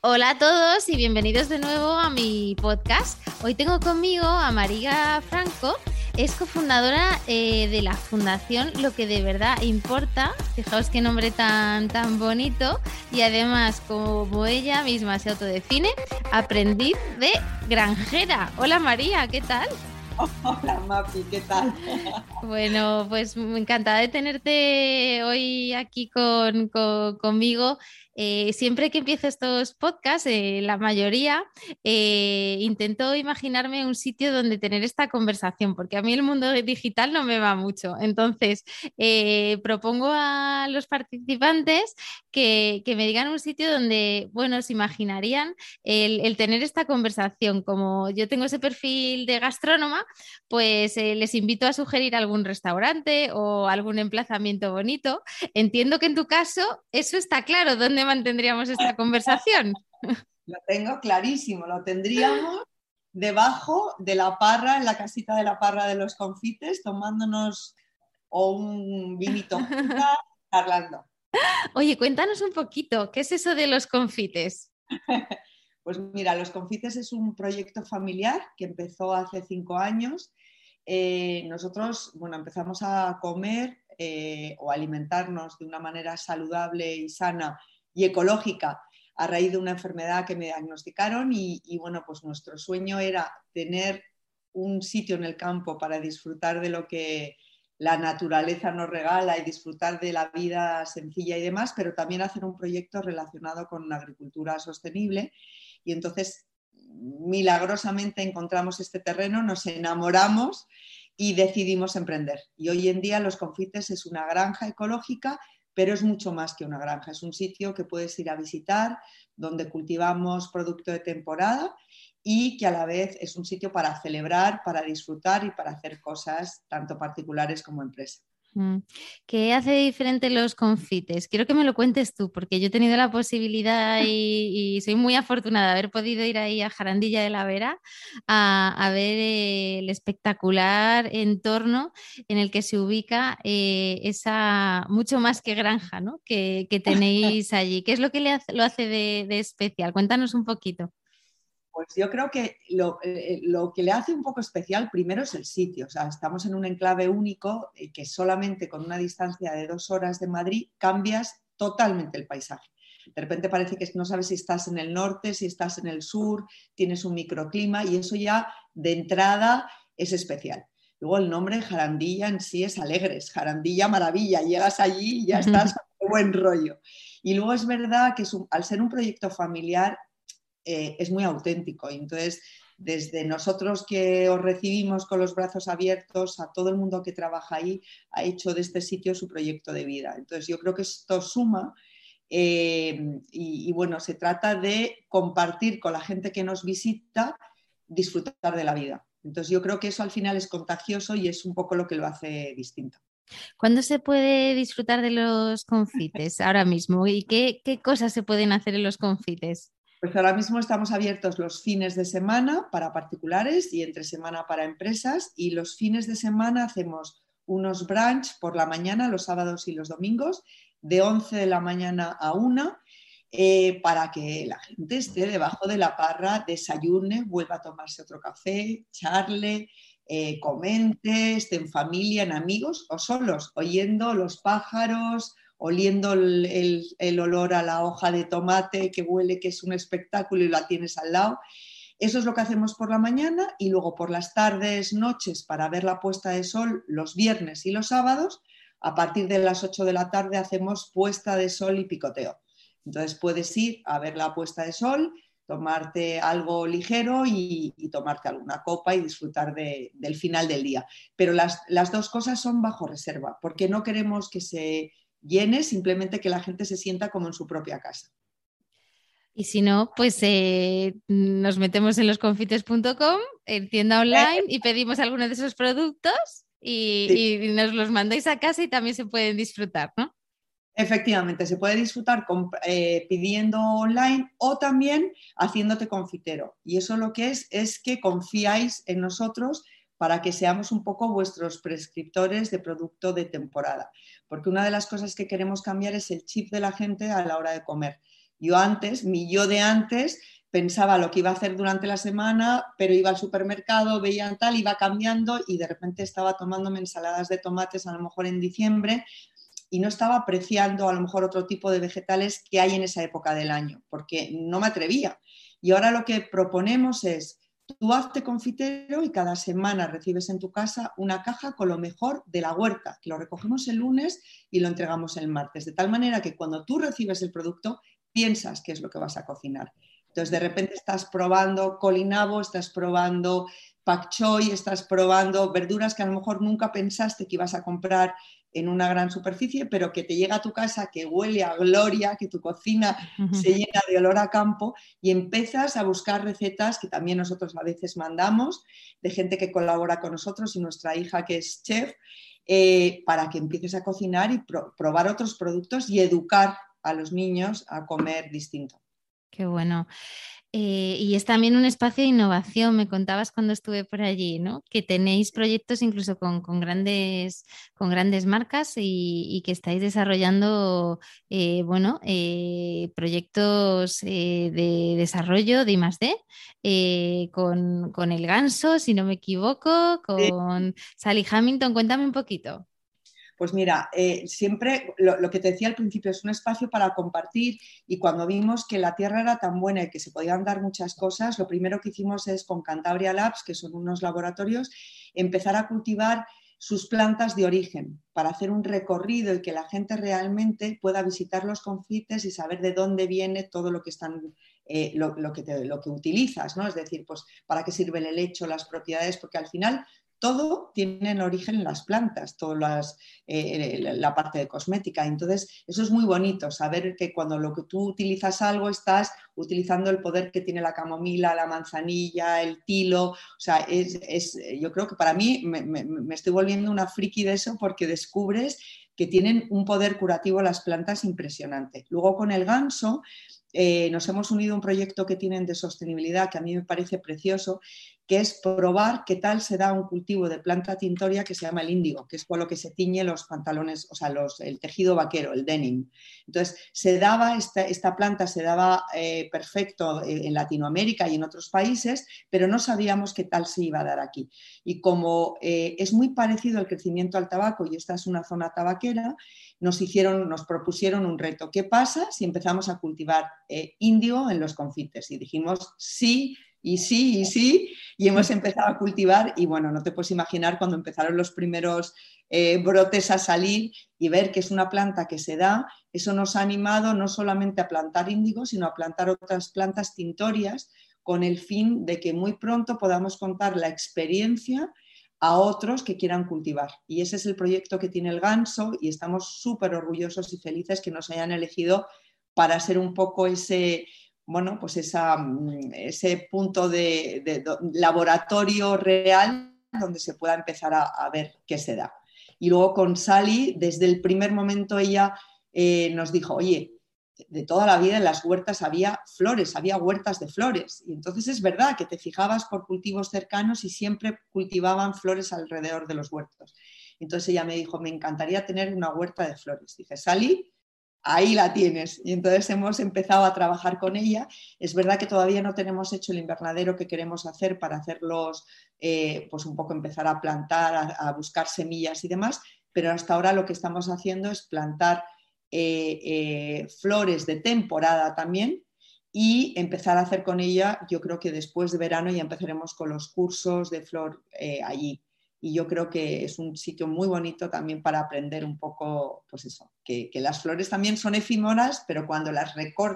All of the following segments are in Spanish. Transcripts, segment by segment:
Hola a todos y bienvenidos de nuevo a mi podcast. Hoy tengo conmigo a María Franco, es cofundadora eh, de la fundación Lo que de verdad importa. Fijaos qué nombre tan, tan bonito. Y además, como ella misma se autodefine, aprendiz de granjera. Hola María, ¿qué tal? Hola Mapi, ¿qué tal? Bueno, pues encantada de tenerte hoy aquí con, conmigo. Eh, siempre que empiezo estos podcasts, eh, la mayoría, eh, intento imaginarme un sitio donde tener esta conversación, porque a mí el mundo digital no me va mucho. Entonces, propongo a los participantes que, me digan un sitio donde, bueno, se imaginarían el, tener esta conversación. Como yo tengo ese perfil de gastrónoma, pues les invito a sugerir algún restaurante o algún emplazamiento bonito. Entiendo que en tu caso eso está claro, ¿dónde mantendríamos esta conversación? Lo tengo clarísimo, lo tendríamos debajo de la parra, en la casita de la parra de los confites, tomándonos o un vinito charlando. Oye, cuéntanos un poquito, ¿qué es eso de los confites? Pues mira, Los Confites es un proyecto familiar que empezó hace cinco años. Eh, nosotros, bueno, empezamos a comer eh, o alimentarnos de una manera saludable y sana y ecológica a raíz de una enfermedad que me diagnosticaron y, bueno, pues nuestro sueño era tener un sitio en el campo para disfrutar de lo que la naturaleza nos regala y disfrutar de la vida sencilla y demás, pero también hacer un proyecto relacionado con la agricultura sostenible. Y entonces, milagrosamente encontramos este terreno, nos enamoramos y decidimos emprender. Y hoy en día Los Confites es una granja ecológica pero es mucho más que una granja, es un sitio que puedes ir a visitar, donde cultivamos producto de temporada y que a la vez es un sitio para celebrar, para disfrutar y para hacer cosas tanto particulares como empresas. Mm. ¿Qué hace diferente los confites? Quiero que me lo cuentes tú, porque yo he tenido la posibilidad y, soy muy afortunada de haber podido ir ahí a Jarandilla de la Vera a, ver el espectacular entorno en el que se ubica eh, esa mucho más que granja ¿no? que, tenéis allí. ¿Qué es lo que le lo hace de especial? Cuéntanos un poquito. Pues yo creo que lo, eh, lo, que le hace un poco especial primero es el sitio. O sea, estamos en un enclave único eh, que solamente con una distancia de dos horas de Madrid cambias totalmente el paisaje. De repente parece que no sabes si estás en el norte, si estás en el sur, tienes un microclima y eso ya de entrada es especial. Luego el nombre Jarandilla en sí es alegres, Jarandilla maravilla, llegas allí y ya estás con buen rollo. Y luego es verdad que al ser un proyecto familiar eh, es muy auténtico. Y entonces, desde nosotros que os recibimos con los brazos abiertos, a todo el mundo que trabaja ahí, ha hecho de este sitio su proyecto de vida. Entonces, yo creo que esto suma. Eh, y, bueno, se trata de compartir con la gente que nos visita, disfrutar de la vida. Entonces yo creo que eso al final es contagioso y es un poco lo que lo hace distinto. ¿Cuándo se puede disfrutar de los confites ahora mismo? ¿Y qué, qué cosas se pueden hacer en los confites? Pues ahora mismo estamos abiertos los fines de semana para particulares y entre semana para empresas y los fines de semana hacemos unos brunch por la mañana, los sábados y los domingos, de 11 de la mañana a 1, eh, para que la gente esté debajo de la parra, desayune, vuelva a tomarse otro café, charle, eh, comente, esté en familia, en amigos o solos, oyendo los pájaros oliendo el, olor a la hoja de tomate que huele que es un espectáculo y la tienes al lado. Eso es lo que hacemos por la mañana y luego por las tardes, noches, para ver la puesta de sol los viernes y los sábados, a partir de las 8 de la tarde hacemos puesta de sol y picoteo. Entonces puedes ir a ver la puesta de sol, tomarte algo ligero y, tomarte alguna copa y disfrutar del final del día. Pero las, las dos cosas son bajo reserva, porque no queremos que se llene, simplemente que la gente se sienta como en su propia casa. Y si no, pues eh, nos metemos en losconfites.com, en tienda online y pedimos alguno de esos productos y, nos los mandáis a casa y también se pueden disfrutar, ¿no? Efectivamente, se puede disfrutar eh, pidiendo online o también haciéndote confitero. Y eso lo que es es que confiáis en nosotros para que seamos un poco vuestros prescriptores de producto de temporada. Porque una de las cosas que queremos cambiar es el chip de la gente a la hora de comer. Yo antes, mi yo de antes, pensaba lo que iba a hacer durante la semana, pero iba al supermercado, veía tal, iba cambiando y de repente estaba tomándome ensaladas de tomates a lo mejor en diciembre y no estaba apreciando a lo mejor otro tipo de vegetales que hay en esa época del año, porque no me atrevía. Y ahora lo que proponemos es, tú hazte confitero y cada semana recibes en tu casa una caja con lo mejor de la huerta, que lo recogemos el lunes y lo entregamos el martes, de tal manera que cuando tú recibes el producto piensas qué es lo que vas a cocinar. Entonces, de repente estás probando colinabo, estás probando pak estás probando verduras que a lo mejor nunca pensaste que ibas a comprar en una gran superficie, pero que te llega a tu casa, que huele a gloria, que tu cocina se llena de olor a campo y empiezas a buscar recetas que también nosotros a veces mandamos de gente que colabora con nosotros y nuestra hija que es chef, eh, para que empieces a cocinar y probar otros productos y educar a los niños a comer distinto. Qué bueno. Eh, y es también un espacio de innovación, me contabas cuando estuve por allí, ¿no? Que tenéis proyectos incluso con, grandes, con grandes marcas y, que estáis desarrollando, eh, bueno, eh, proyectos de desarrollo de I+.D. Con, con, el ganso, si no me equivoco, con Sally Hamilton. Cuéntame un poquito. Pues mira, eh, siempre lo, que te decía al principio es un espacio para compartir y cuando vimos que la tierra era tan buena y que se podían dar muchas cosas, lo primero que hicimos es con Cantabria Labs, que son unos laboratorios, empezar a cultivar sus plantas de origen para hacer un recorrido y que la gente realmente pueda visitar los confites y saber de dónde viene todo lo que están eh, lo, que lo que utilizas, ¿no? Es decir, pues para qué sirve el helecho, las propiedades, porque al final todo tiene origen en las plantas, toda eh, la parte de cosmética. Entonces, eso es muy bonito, saber que cuando lo que tú utilizas algo estás utilizando el poder que tiene la camomila, la manzanilla, el tilo. O sea, es, yo creo que para mí me, estoy volviendo una friki de eso porque descubres que tienen un poder curativo las plantas impresionante. Luego con el ganso eh, nos hemos unido a un proyecto que tienen de sostenibilidad que a mí me parece precioso que es probar qué tal se da un cultivo de planta tintoria que se llama el índigo, que es con lo que se tiñe los pantalones, o sea, el tejido vaquero, el denim. Entonces, se daba, esta, planta se daba eh, perfecto en Latinoamérica y en otros países, pero no sabíamos qué tal se iba a dar aquí. Y como eh, es muy parecido el crecimiento al tabaco y esta es una zona tabaquera, nos hicieron, nos propusieron un reto. ¿Qué pasa si empezamos a cultivar eh, índigo en los confites? Y dijimos, sí, y sí, y sí, y hemos empezado a cultivar y bueno, no te puedes imaginar cuando empezaron los primeros eh, brotes a salir y ver que es una planta que se da, eso nos ha animado no solamente a plantar índigo, sino a plantar otras plantas tintorias con el fin de que muy pronto podamos contar la experiencia a otros que quieran cultivar. Y ese es el proyecto que tiene el Ganso y estamos súper orgullosos y felices que nos hayan elegido para ser un poco ese, bueno, pues mm, ese punto de, laboratorio real donde se pueda empezar a, ver qué se da. Y luego con Sally, desde el primer momento ella eh, nos dijo, oye, de toda la vida en las huertas había flores, había huertas de flores. Y entonces es verdad que te fijabas por cultivos cercanos y siempre cultivaban flores alrededor de los huertos. Entonces ella me dijo, me encantaría tener una huerta de flores. Dije, Sally, ahí la tienes. Y entonces hemos empezado a trabajar con ella. Es verdad que todavía no tenemos hecho el invernadero que queremos hacer para hacerlos, eh, pues un poco empezar a plantar, a, buscar semillas y demás, pero hasta ahora lo que estamos haciendo es plantar eh, eh, flores de temporada también y empezar a hacer con ella, yo creo que después de verano ya empezaremos con los cursos de flor allí y yo creo que es un sitio muy bonito también para aprender un poco, pues eso, que, las flores también son efímeras, pero cuando las,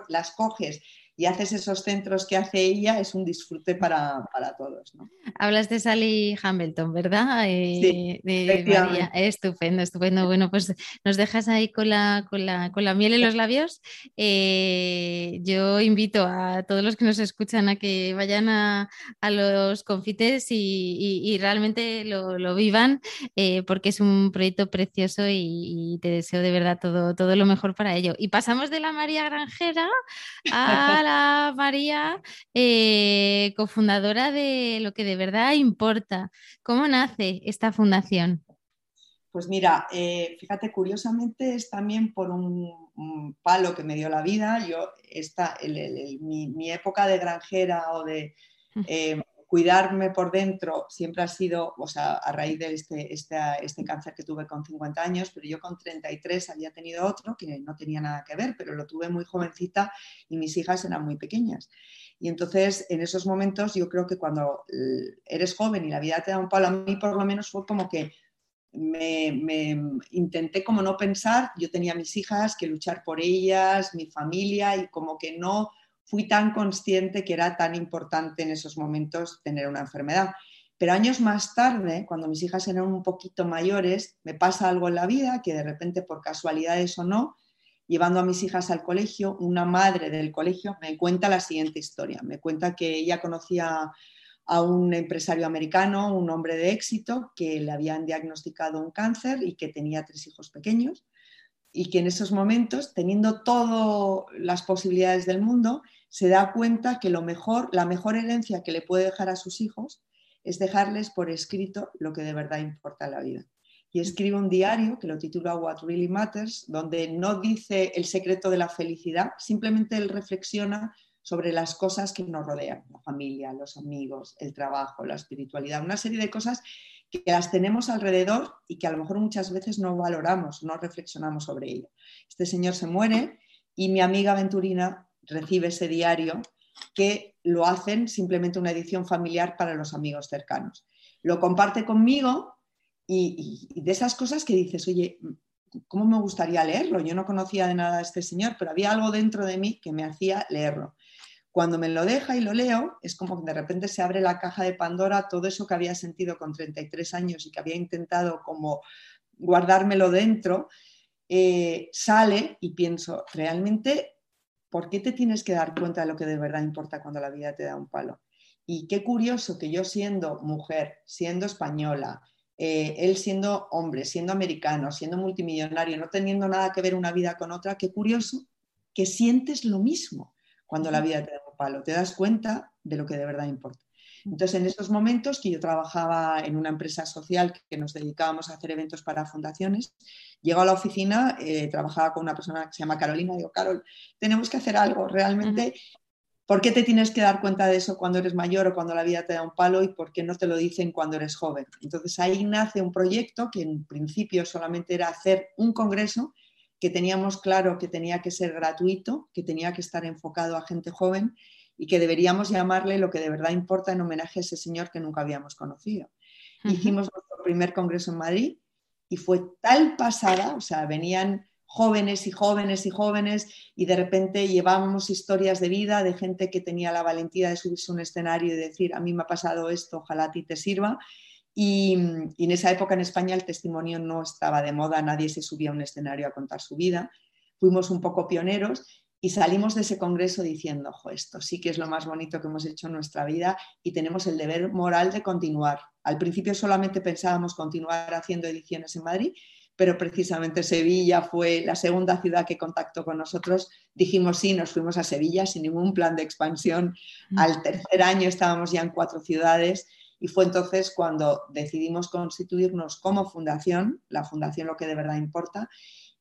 las coges y haces esos centros que hace ella, es un disfrute para, todos. Hablas de Sally Hamilton, ¿verdad? Eh, de María. Estupendo, estupendo. Bueno, pues nos dejas ahí con la, con la, miel en los labios. Eh, yo invito a todos los que nos escuchan a que vayan a, los confites y, realmente lo, vivan, eh, porque es un proyecto precioso y, te deseo de verdad todo, todo lo mejor para ello. Y pasamos de la María Granjera a María, eh, cofundadora de lo que de verdad importa. ¿Cómo nace esta fundación? Pues mira, eh, fíjate, curiosamente es también por un, palo que me dio la vida. Yo, esta, mi, época de granjera o de eh, cuidarme por dentro siempre ha sido, o sea, a raíz de este, este, este, cáncer que tuve con 50 años, pero yo con 33 había tenido otro que no tenía nada que ver, pero lo tuve muy jovencita y mis hijas eran muy pequeñas. Y entonces, en esos momentos, yo creo que cuando eres joven y la vida te da un palo, a mí por lo menos fue como que me, me, intenté como no pensar, yo tenía mis hijas, que luchar por ellas, mi familia y como que no fui tan consciente que era tan importante en esos momentos tener una enfermedad. Pero años más tarde, cuando mis hijas eran un poquito mayores, me pasa algo en la vida que de repente por casualidades o no, llevando a mis hijas al colegio, una madre del colegio me cuenta la siguiente historia. Me cuenta que ella conocía a un empresario americano, un hombre de éxito, que le habían diagnosticado un cáncer y que tenía tres hijos pequeños y que en esos momentos, teniendo todas las posibilidades del mundo, se da cuenta que lo mejor, la mejor herencia que le puede dejar a sus hijos es dejarles por escrito lo que de verdad importa en la vida. Y escribe un diario que lo titula What Really Matters, donde no dice el secreto de la felicidad, simplemente él reflexiona sobre las cosas que nos rodean, la familia, los amigos, el trabajo, la espiritualidad, una serie de cosas que las tenemos alrededor y que a lo mejor muchas veces no valoramos, no reflexionamos sobre ello. Este señor se muere y mi amiga Venturina recibe ese diario que lo hacen simplemente una edición familiar para los amigos cercanos. Lo comparte conmigo y, de esas cosas que dices, oye, ¿cómo me gustaría leerlo? Yo no conocía de nada a este señor, pero había algo dentro de mí que me hacía leerlo. Cuando me lo deja y lo leo, es como que de repente se abre la caja de Pandora, todo eso que había sentido con 33 años y que había intentado como guardármelo dentro, eh, sale y pienso, realmente, ¿por qué te tienes que dar cuenta de lo que de verdad importa cuando la vida te da un palo? Y qué curioso que yo siendo mujer, siendo española, eh, él siendo hombre, siendo americano, siendo multimillonario, no teniendo nada que ver una vida con otra, qué curioso que sientes lo mismo cuando la vida te da un palo, te das cuenta de lo que de verdad importa. Entonces, en esos momentos que yo trabajaba en una empresa social que nos dedicábamos a hacer eventos para fundaciones, llego a la oficina, eh, trabajaba con una persona que se llama Carolina, digo, Carol, tenemos que hacer algo, realmente, ¿por qué te tienes que dar cuenta de eso cuando eres mayor o cuando la vida te da un palo y por qué no te lo dicen cuando eres joven? Entonces ahí nace un proyecto que en principio solamente era hacer un congreso que teníamos claro que tenía que ser gratuito, que tenía que estar enfocado a gente joven y que deberíamos llamarle lo que de verdad importa en homenaje a ese señor que nunca habíamos conocido. Hicimos nuestro primer congreso en Madrid y fue tal pasada, o sea, venían jóvenes y jóvenes y jóvenes y de repente llevábamos historias de vida de gente que tenía la valentía de subirse a un escenario y decir, a mí me ha pasado esto, ojalá a ti te sirva. Y, en esa época en España el testimonio no estaba de moda, nadie se subía a un escenario a contar su vida. Fuimos un poco pioneros y salimos de ese congreso diciendo, ojo, esto sí que es lo más bonito que hemos hecho en nuestra vida y tenemos el deber moral de continuar. Al principio solamente pensábamos continuar haciendo ediciones en Madrid, pero precisamente Sevilla fue la segunda ciudad que contactó con nosotros. Dijimos sí, nos fuimos a Sevilla sin ningún plan de expansión. Mm. Al tercer año estábamos ya en cuatro ciudades y fue entonces cuando decidimos constituirnos como fundación, la fundación lo que de verdad importa,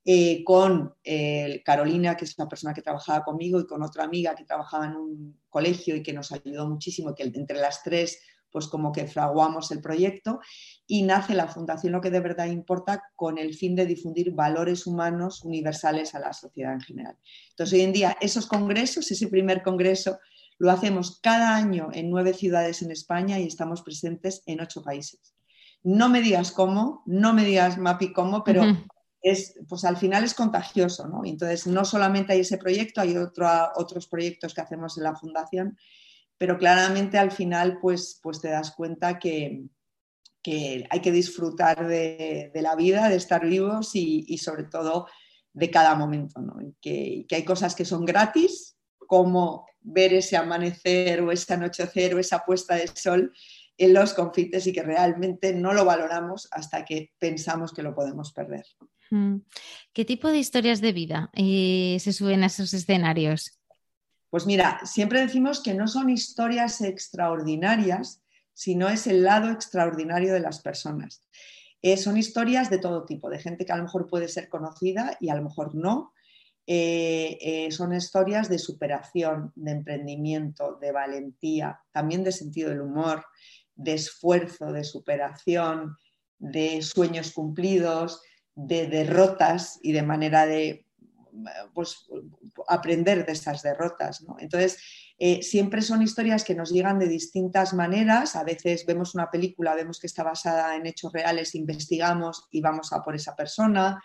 eh, con eh, Carolina, que es una persona que trabajaba conmigo, y con otra amiga que trabajaba en un colegio y que nos ayudó muchísimo, que entre las tres pues como que fraguamos el proyecto y nace la Fundación Lo que de verdad importa con el fin de difundir valores humanos universales a la sociedad en general. Entonces hoy en día esos congresos, ese primer congreso lo hacemos cada año en nueve ciudades en España y estamos presentes en ocho países. No me digas cómo, no me digas Mapi cómo, pero es, pues al final es contagioso, ¿no? Entonces, no solamente hay ese proyecto, hay otros proyectos que hacemos en la fundación, pero claramente al final, pues, pues te das cuenta que, hay que disfrutar de, la vida, de estar vivos y, sobre todo de cada momento, ¿no? Que, que hay cosas que son gratis, como ver ese amanecer o ese anochecer o esa puesta de sol en los confites y que realmente no lo valoramos hasta que pensamos que lo podemos perder. Mm. ¿Qué tipo de historias de vida eh, se suben a esos escenarios? Pues mira, siempre decimos que no son historias extraordinarias, sino es el lado extraordinario de las personas. Eh, son historias de todo tipo, de gente que a lo mejor puede ser conocida y a lo mejor no. Eh, son historias de superación, de emprendimiento, de valentía, también de sentido del humor, de esfuerzo, de superación, de sueños cumplidos, de derrotas y de manera de pues, aprender de esas derrotas. Entonces, eh, siempre son historias que nos llegan de distintas maneras. A veces vemos una película, vemos que está basada en hechos reales, investigamos y vamos a por esa persona.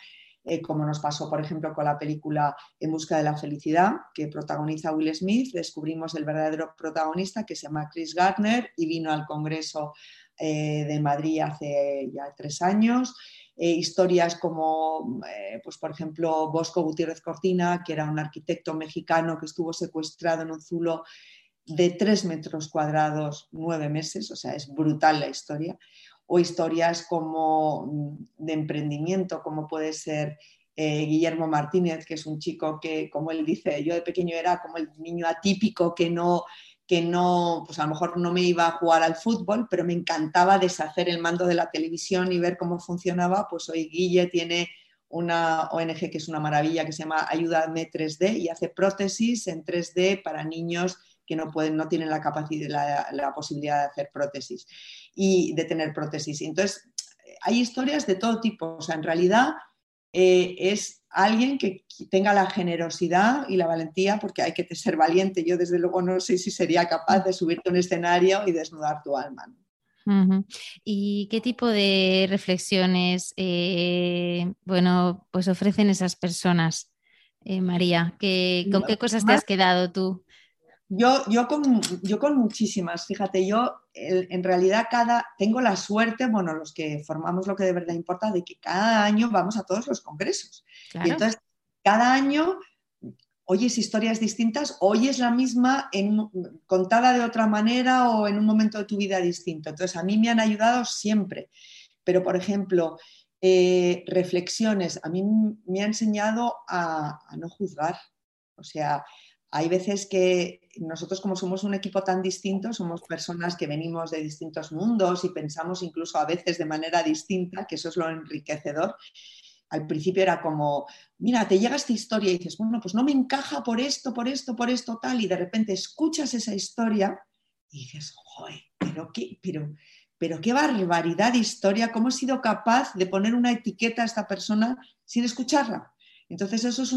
Eh, como nos pasó, por ejemplo, con la película En busca de la felicidad, que protagoniza Will Smith, descubrimos el verdadero protagonista que se llama Chris Gardner y vino al Congreso eh, de Madrid hace ya tres años. Eh, historias como, pues por ejemplo, Bosco Gutiérrez Cortina, que era un arquitecto mexicano que estuvo secuestrado en un zulo de tres metros cuadrados nueve meses, o sea, es brutal la historia o historias como mm, de emprendimiento, como puede ser eh, Guillermo Martínez, que es un chico que, como él dice, yo de pequeño era como el niño atípico que no, que no, pues a lo mejor no me iba a jugar al fútbol, pero me encantaba deshacer el mando de la televisión y ver cómo funcionaba. Pues hoy Guille tiene una ONG que es una maravilla que se llama Ayúdame 3D y hace prótesis en 3D para niños que no, pueden, no tienen la capacidad, la, posibilidad de hacer prótesis y de tener prótesis. Entonces, hay historias de todo tipo. O sea, en realidad eh, es alguien que tenga la generosidad y la valentía, porque hay que ser valiente. Yo, desde luego, no sé si sería capaz de subirte a un escenario y desnudar tu alma. ¿Y qué tipo de reflexiones eh, bueno, pues ofrecen esas personas, eh, María? ¿Con qué cosas te has quedado tú? Yo, yo, con, yo con muchísimas, fíjate, yo en realidad cada, tengo la suerte, bueno, los que formamos lo que de verdad importa, de que cada año vamos a todos los congresos. Y entonces, cada año oyes historias distintas, oyes la misma en, contada de otra manera o en un momento de tu vida distinto. Entonces, a mí me han ayudado siempre. Pero, por ejemplo, eh, reflexiones, a mí me ha enseñado a, a no juzgar. O sea, hay veces que nosotros como somos un equipo tan distinto, somos personas que venimos de distintos mundos y pensamos incluso a veces de manera distinta, que eso es lo enriquecedor. Al principio era como, mira, te llega esta historia y dices, bueno, pues no me encaja por esto, por esto, por esto, tal, y de repente escuchas esa historia y dices, joder, pero qué, pero, pero qué barbaridad de historia, cómo he sido capaz de poner una etiqueta a esta persona sin escucharla. Entonces, eso es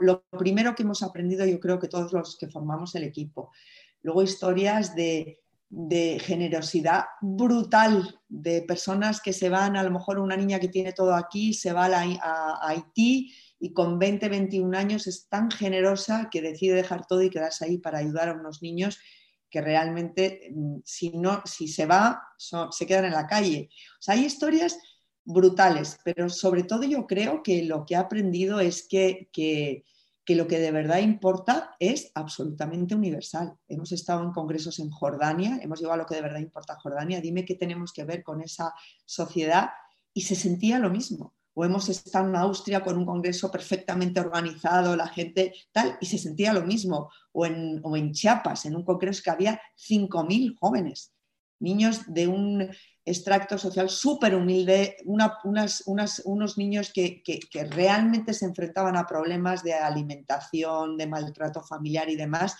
lo primero que hemos aprendido, yo creo que todos los que formamos el equipo. Luego, historias de, generosidad brutal de personas que se van, a lo mejor una niña que tiene todo aquí, se va a, Haití y con 20, 21 años es tan generosa que decide dejar todo y quedarse ahí para ayudar a unos niños que realmente, mm, si, no, si se va, se quedan en la calle. O sea, hay historias brutales, pero sobre todo yo creo que lo que he aprendido es que, que, lo que de verdad importa es absolutamente universal. Hemos estado en congresos en Jordania, hemos llegado a lo que de verdad importa Jordania, dime qué tenemos que ver con esa sociedad y se sentía lo mismo. O hemos estado en Austria con un congreso perfectamente organizado, la gente tal, y se sentía lo mismo. O en, o en Chiapas, en un congreso que había 5.000 jóvenes niños de un extracto social súper humilde, unos niños que, realmente se enfrentaban a problemas de alimentación, de maltrato familiar y demás,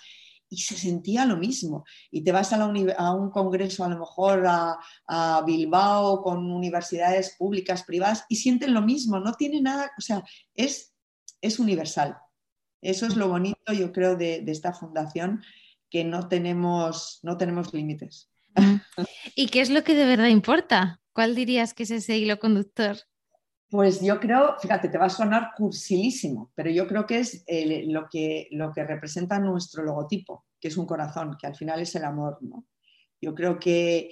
y se sentía lo mismo. Y te vas a, un congreso, a lo mejor a, Bilbao, con universidades públicas, privadas, y sienten lo mismo, no tiene nada, o sea, es, universal. Eso es lo bonito, yo creo, de, esta fundación, que no tenemos límites. ¿Y qué es lo que de verdad importa? ¿Cuál dirías que es ese hilo conductor? Pues yo creo, fíjate, te va a sonar cursilísimo, pero yo creo que es lo, que, lo que representa nuestro logotipo, que es un corazón, que al final es el amor, ¿no? Yo creo que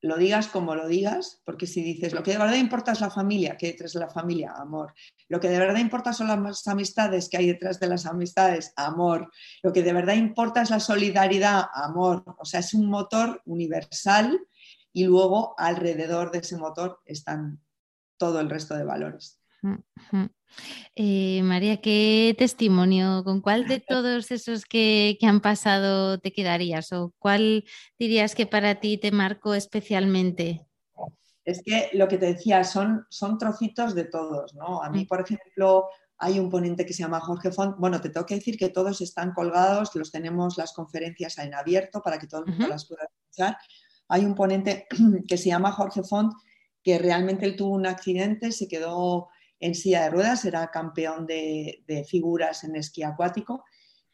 lo digas como lo digas, porque si dices lo que de verdad importa es la familia, ¿qué hay detrás de la familia? Amor. Lo que de verdad importa son las amistades, ¿qué hay detrás de las amistades? Amor. Lo que de verdad importa es la solidaridad, amor. O sea, es un motor universal y luego alrededor de ese motor están todo el resto de valores. Eh, María, ¿qué testimonio, con cuál de todos esos que, han pasado te quedarías o cuál dirías que para ti te marcó especialmente? Es que lo que te decía son, son trocitos de todos, ¿no? A mí, por ejemplo, hay un ponente que se llama Jorge Font. Bueno, te tengo que decir que todos están colgados, los tenemos las conferencias en abierto para que todo el mundo las pueda escuchar. Hay un ponente que se llama Jorge Font que realmente él tuvo un accidente, se quedó en silla de ruedas, era campeón de, figuras en esquí acuático,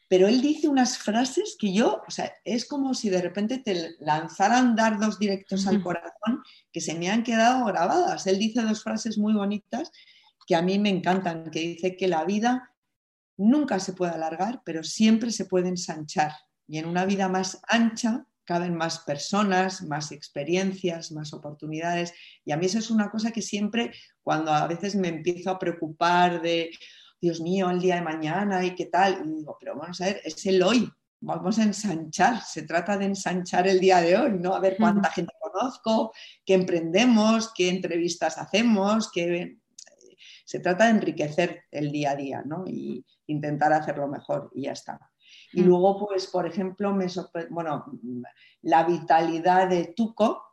pero él dice unas frases que yo, o sea, es como si de repente te lanzaran dardos directos al corazón que se me han quedado grabadas. Él dice dos frases muy bonitas que a mí me encantan, que dice que la vida nunca se puede alargar, pero siempre se puede ensanchar. Y en una vida más ancha caben más personas, más experiencias, más oportunidades. Y a mí eso es una cosa que siempre, cuando a veces me empiezo a preocupar de, Dios mío, el día de mañana y qué tal, y digo, pero vamos a ver, es el hoy, vamos a ensanchar, se trata de ensanchar el día de hoy, ¿no? A ver cuánta gente conozco, qué emprendemos, qué entrevistas hacemos, qué... Se trata de enriquecer el día a día, ¿no? Y intentar hacerlo mejor y ya está. Y mm. luego, pues, por ejemplo, me bueno, la vitalidad de Tuco,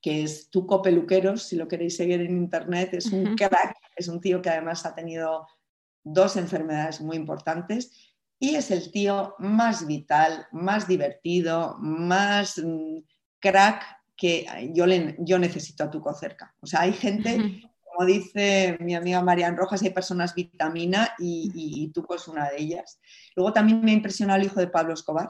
que es Tuco Peluqueros, si lo queréis seguir en internet, es un crack, es un tío que además ha tenido dos enfermedades muy importantes y es el tío más vital, más divertido, más mm, crack que yo, le, yo necesito a Tuco cerca. O sea, hay gente como dice mi amiga Marian Rojas, hay personas vitamina y, y, Tuco es una de ellas. Luego también me impresionado el hijo de Pablo Escobar,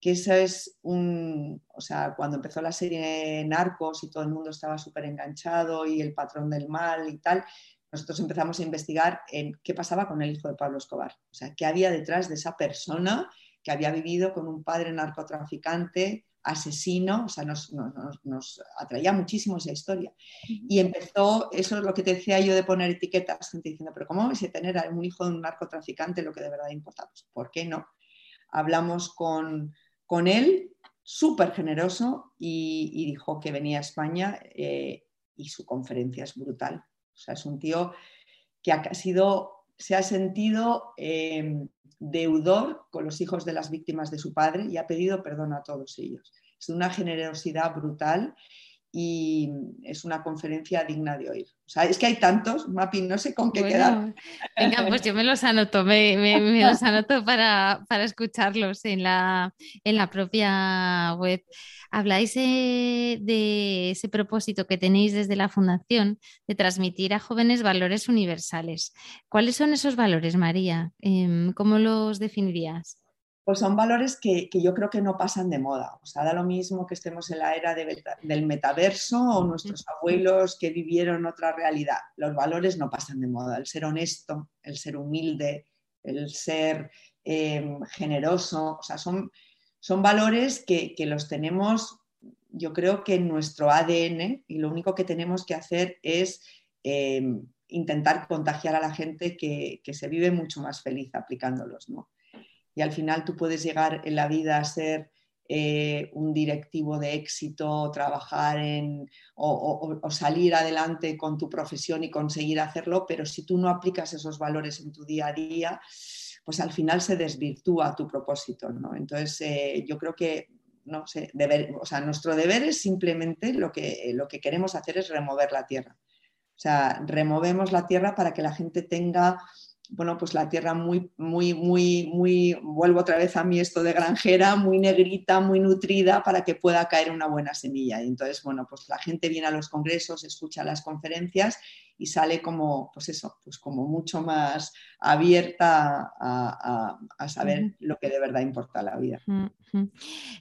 que eso es un, o sea, cuando empezó la serie Narcos y todo el mundo estaba súper enganchado y el patrón del mal y tal, nosotros empezamos a investigar en qué pasaba con el hijo de Pablo Escobar, o sea, qué había detrás de esa persona que había vivido con un padre narcotraficante, asesino, o sea, nos, atraía muchísimo esa historia. Y empezó, eso es lo que te decía yo de poner etiquetas, gente diciendo, pero ¿cómo vais a tener a un hijo de un narcotraficante lo que de verdad importa? Pues, ¿por qué no? Hablamos con, con él, súper generoso, y, dijo que venía a España eh, y su conferencia es brutal. O sea, es un tío que ha sido, se ha sentido... Eh, deudor con los hijos de las víctimas de su padre y ha pedido perdón a todos ellos. Es una generosidad brutal y es una conferencia digna de oír. O sea, es que hay tantos, Mapi, no sé con qué quedar. Venga, pues yo me los anoto, me, los anoto para, escucharlos en la, en la propia web. Habláis eh, de ese propósito que tenéis desde la Fundación de transmitir a jóvenes valores universales. ¿Cuáles son esos valores, María? Em, ¿Cómo los definirías? Pues son valores que, yo creo que no pasan de moda. O sea, da lo mismo que estemos en la era del metaverso o nuestros abuelos que vivieron otra realidad. Los valores no pasan de moda. El ser honesto, el ser humilde, el ser em, generoso, o sea, son, son valores que, los tenemos, yo creo que en nuestro ADN y lo único que tenemos que hacer es em, intentar contagiar a la gente que, que se vive mucho más feliz aplicándolos. ¿no? Y al final tú puedes llegar en la vida a ser eh, un directivo de éxito, trabajar en o, salir adelante con tu profesión y conseguir hacerlo, pero si tú no aplicas esos valores en tu día a día, pues al final se desvirtúa tu propósito. ¿no? Entonces, eh, yo creo que no sé, o sea, nuestro deber es simplemente lo que, lo que queremos hacer es remover la tierra. O sea, removemos la tierra para que la gente tenga bueno, pues la tierra muy, muy, muy, muy, vuelvo otra vez a mí esto de granjera, muy negrita, muy nutrida para que pueda caer una buena semilla. Y entonces, bueno, pues la gente viene a los congresos, escucha las conferencias y sale como, pues eso, pues como mucho más abierta a, saber lo que de verdad importa la vida.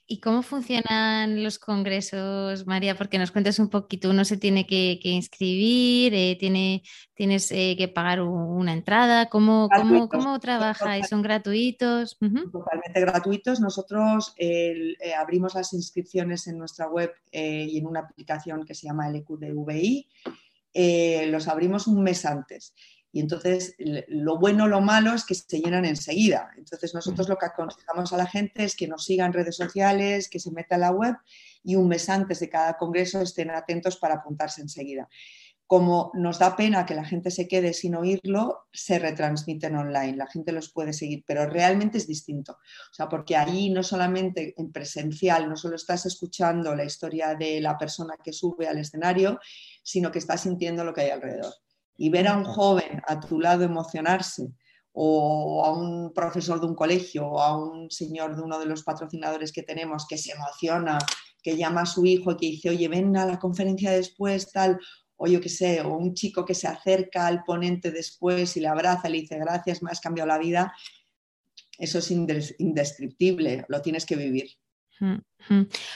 ¿Y cómo funcionan los congresos, María? Porque nos cuentes un poquito, uno se tiene que, inscribir, eh, tiene, tienes eh, que pagar una entrada, ¿cómo, cómo, cómo trabaja? ¿Son gratuitos? Totalmente gratuitos. Nosotros eh, abrimos las inscripciones en nuestra web y en una aplicación que se llama LQDVI. Los abrimos un mes antes. Y entonces lo bueno, lo malo es que se llenan enseguida. Entonces nosotros lo que aconsejamos a la gente es que nos sigan en redes sociales, que se meta en la web y un mes antes de cada congreso estén atentos para apuntarse enseguida. Como nos da pena que la gente se quede sin oírlo, se retransmiten online, la gente los puede seguir, pero realmente es distinto. O sea, porque ahí no solamente en presencial, no solo estás escuchando la historia de la persona que sube al escenario, sino que estás sintiendo lo que hay alrededor. Y ver a un joven a tu lado emocionarse o a un profesor de un colegio o a un señor de uno de los patrocinadores que tenemos que se emociona, que llama a su hijo y que dice, oye, ven a la conferencia después, tal, o yo qué sé, o un chico que se acerca al ponente después y le abraza y le dice, gracias, me has cambiado la vida, eso es indescriptible, lo tienes que vivir.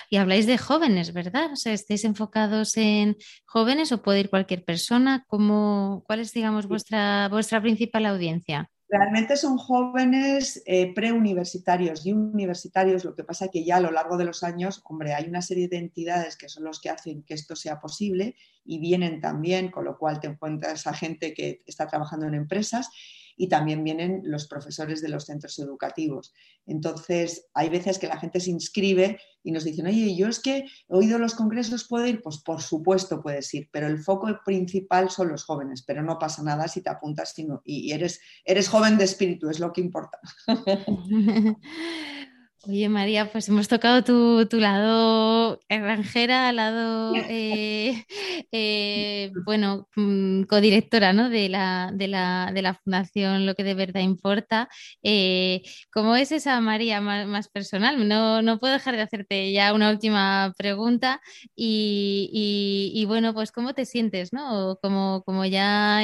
Y habláis de jóvenes, ¿verdad? O sea, ¿estáis enfocados en jóvenes o puede ir cualquier persona? ¿Cómo, ¿Cuál es, digamos, vuestra, vuestra principal audiencia? Realmente son jóvenes eh, preuniversitarios y universitarios, lo que pasa es que ya a lo largo de los años, hombre, hay una serie de entidades que son los que hacen que esto sea posible y vienen también, con lo cual te encuentras a gente que está trabajando en empresas y también vienen los profesores de los centros educativos. Entonces, hay veces que la gente se inscribe y nos dicen, oye, yo es que he oído los congresos, ¿puedo ir? Pues por supuesto puedes ir, pero el foco principal son los jóvenes, pero no pasa nada si te apuntas y, eres, eres joven de espíritu, es lo que importa. Oye, María, pues hemos tocado tu, lado extranjera, lado, eh, eh, bueno, mm, codirectora ¿no? de, la, de, la, Fundación Lo que de verdad importa. Eh, ¿Cómo es esa María más, personal? No, puedo dejar de hacerte ya una última pregunta y, bueno, pues ¿cómo te sientes? ¿no? Como, como ya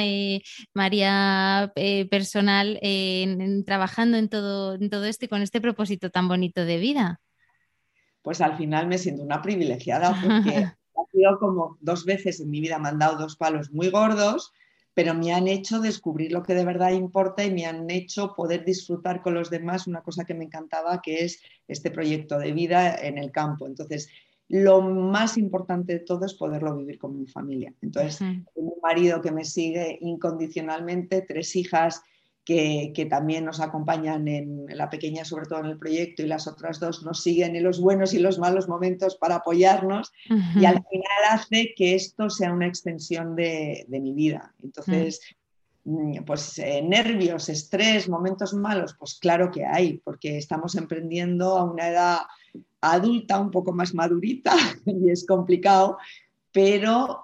María personal trabajando en todo, en todo esto y con este propósito tan bonito de vida? Pues al final me siento una privilegiada porque ha sido como dos veces en mi vida me han dado dos palos muy gordos, pero me han hecho descubrir lo que de verdad importa y me han hecho poder disfrutar con los demás una cosa que me encantaba, que es este proyecto de vida en el campo. Entonces, lo más importante de todo es poderlo vivir con mi familia. Entonces, tengo un marido que me sigue incondicionalmente, tres hijas que, también nos acompañan en la pequeña, sobre todo en el proyecto, y las otras dos nos siguen en los buenos y los malos momentos para apoyarnos, y al final hace que esto sea una extensión de, mi vida. Entonces, mm, pues eh, nervios, estrés, momentos malos, pues claro que hay, porque estamos emprendiendo a una edad adulta, un poco más madurita, y es complicado, pero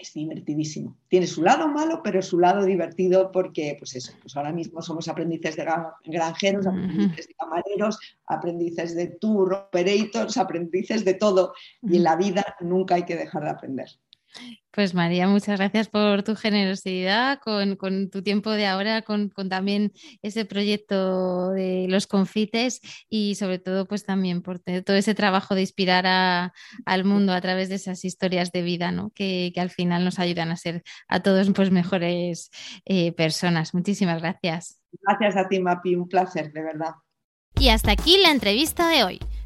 es divertidísimo. Tiene su lado malo, pero su lado divertido porque, pues eso, pues ahora mismo somos aprendices de granjeros, aprendices de camareros, aprendices de tour operators, aprendices de todo. Y en la vida nunca hay que dejar de aprender. Pues María, muchas gracias por tu generosidad, con, tu tiempo de ahora, con, también ese proyecto de los confites y sobre todo pues también por todo ese trabajo de inspirar al mundo a través de esas historias de vida, ¿no? que, al final nos ayudan a ser a todos pues mejores eh, personas. Muchísimas gracias. Gracias a ti, Mapi, un placer, de verdad. Y hasta aquí la entrevista de hoy.